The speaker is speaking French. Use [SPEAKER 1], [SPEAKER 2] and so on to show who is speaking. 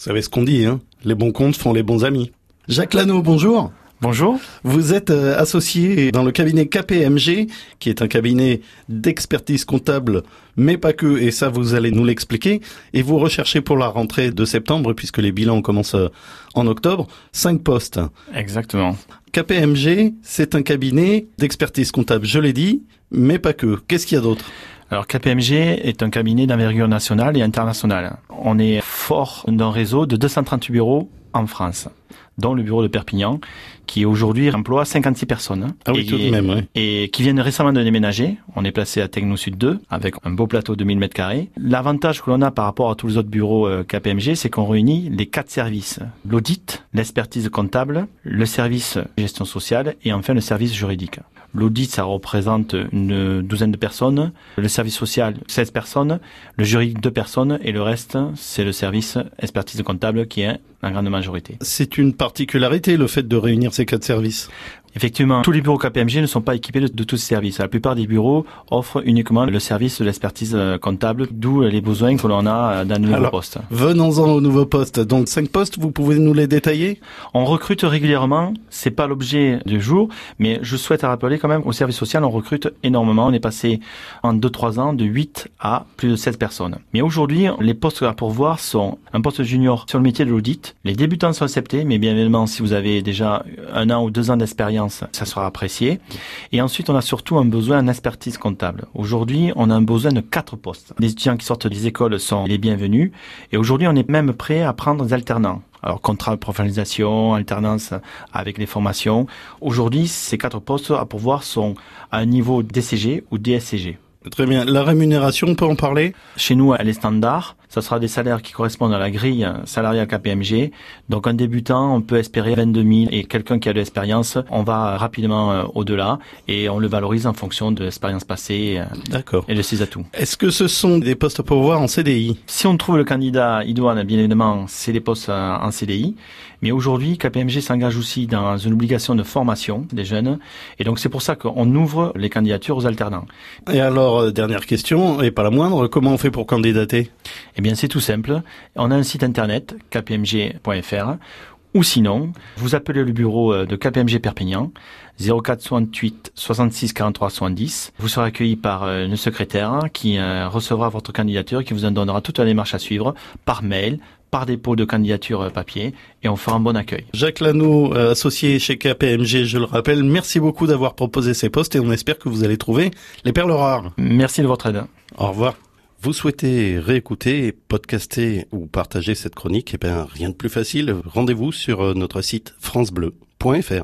[SPEAKER 1] Vous savez ce qu'on dit, hein Les bons comptes font les bons amis. Jacques Lano, bonjour.
[SPEAKER 2] Bonjour.
[SPEAKER 1] Vous êtes euh, associé dans le cabinet KPMG, qui est un cabinet d'expertise comptable, mais pas que, et ça vous allez nous l'expliquer. Et vous recherchez pour la rentrée de septembre, puisque les bilans commencent euh, en octobre, cinq postes.
[SPEAKER 2] Exactement.
[SPEAKER 1] KPMG, c'est un cabinet d'expertise comptable, je l'ai dit, mais pas que. Qu'est-ce qu'il y a d'autre?
[SPEAKER 2] Alors KPMG est un cabinet d'envergure nationale et internationale. On est fort d'un réseau de 238 bureaux en France, dont le bureau de Perpignan, qui aujourd'hui emploie 56 personnes.
[SPEAKER 1] Ah oui,
[SPEAKER 2] et,
[SPEAKER 1] tout de même, oui.
[SPEAKER 2] Et qui viennent récemment de déménager. On est placé à Techno Sud 2, avec un beau plateau de 1000 mètres carrés. L'avantage que l'on a par rapport à tous les autres bureaux euh, KPMG, c'est qu'on réunit les quatre services. L'audit, l'expertise comptable, le service gestion sociale et enfin le service juridique. L'audit, ça représente une douzaine de personnes. Le service social, 16 personnes. Le juridique, 2 personnes. Et le reste, c'est le service expertise comptable qui est la grande majorité.
[SPEAKER 1] C'est une particularité, le fait de réunir ces quatre services?
[SPEAKER 2] Effectivement, tous les bureaux KPMG ne sont pas équipés de, de tous ces services. La plupart des bureaux offrent uniquement le service de l'expertise euh, comptable, d'où les besoins que l'on a euh, dans le nouveau
[SPEAKER 1] Alors,
[SPEAKER 2] poste.
[SPEAKER 1] Venons-en au nouveau poste. Donc cinq postes, vous pouvez nous les détailler?
[SPEAKER 2] On recrute régulièrement, c'est pas l'objet du jour, mais je souhaite rappeler quand même au service social, on recrute énormément. On est passé en 2-3 ans de 8 à plus de 16 personnes. Mais aujourd'hui, les postes à pourvoir sont un poste junior sur le métier de l'audit. Les débutants sont acceptés, mais bien évidemment, si vous avez déjà un an ou deux ans d'expérience, ça sera apprécié. Et ensuite, on a surtout un besoin en expertise comptable. Aujourd'hui, on a un besoin de quatre postes. Les étudiants qui sortent des écoles sont les bienvenus. Et aujourd'hui, on est même prêt à prendre des alternants. Alors, contrat de professionnalisation, alternance avec les formations. Aujourd'hui, ces quatre postes à pourvoir sont à un niveau DCG ou DSCG.
[SPEAKER 1] Très bien. La rémunération, on peut en parler?
[SPEAKER 2] Chez nous, elle est standard. Ça sera des salaires qui correspondent à la grille salariale KPMG. Donc, un débutant, on peut espérer 22 000 et quelqu'un qui a de l'expérience, on va rapidement euh, au-delà et on le valorise en fonction de l'expérience passée euh,
[SPEAKER 1] D'accord.
[SPEAKER 2] et de ses atouts.
[SPEAKER 1] Est-ce que ce sont des postes à pourvoir en CDI
[SPEAKER 2] Si on trouve le candidat idoine, bien évidemment, c'est des postes euh, en CDI. Mais aujourd'hui, KPMG s'engage aussi dans une obligation de formation des jeunes. Et donc, c'est pour ça qu'on ouvre les candidatures aux alternants.
[SPEAKER 1] Et alors, dernière question, et pas la moindre, comment on fait pour candidater?
[SPEAKER 2] Eh bien, c'est tout simple. On a un site internet, kpmg.fr, ou sinon, vous appelez le bureau euh, de KPMG Perpignan, 04 68 66 43 70. Vous serez accueilli par euh, une secrétaire qui euh, recevra votre candidature, qui vous en donnera toute la démarche à suivre par mail, par dépôt de candidature euh, papier, et on fera un bon accueil.
[SPEAKER 1] Jacques Lano, euh, associé chez KPMG, je le rappelle, merci beaucoup d'avoir proposé ces postes et on espère que vous allez trouver les perles rares.
[SPEAKER 2] Merci de votre aide.
[SPEAKER 1] Au revoir. Vous souhaitez réécouter, podcaster ou partager cette chronique Eh bien, rien de plus facile. Rendez-vous sur euh, notre site francebleu.fr.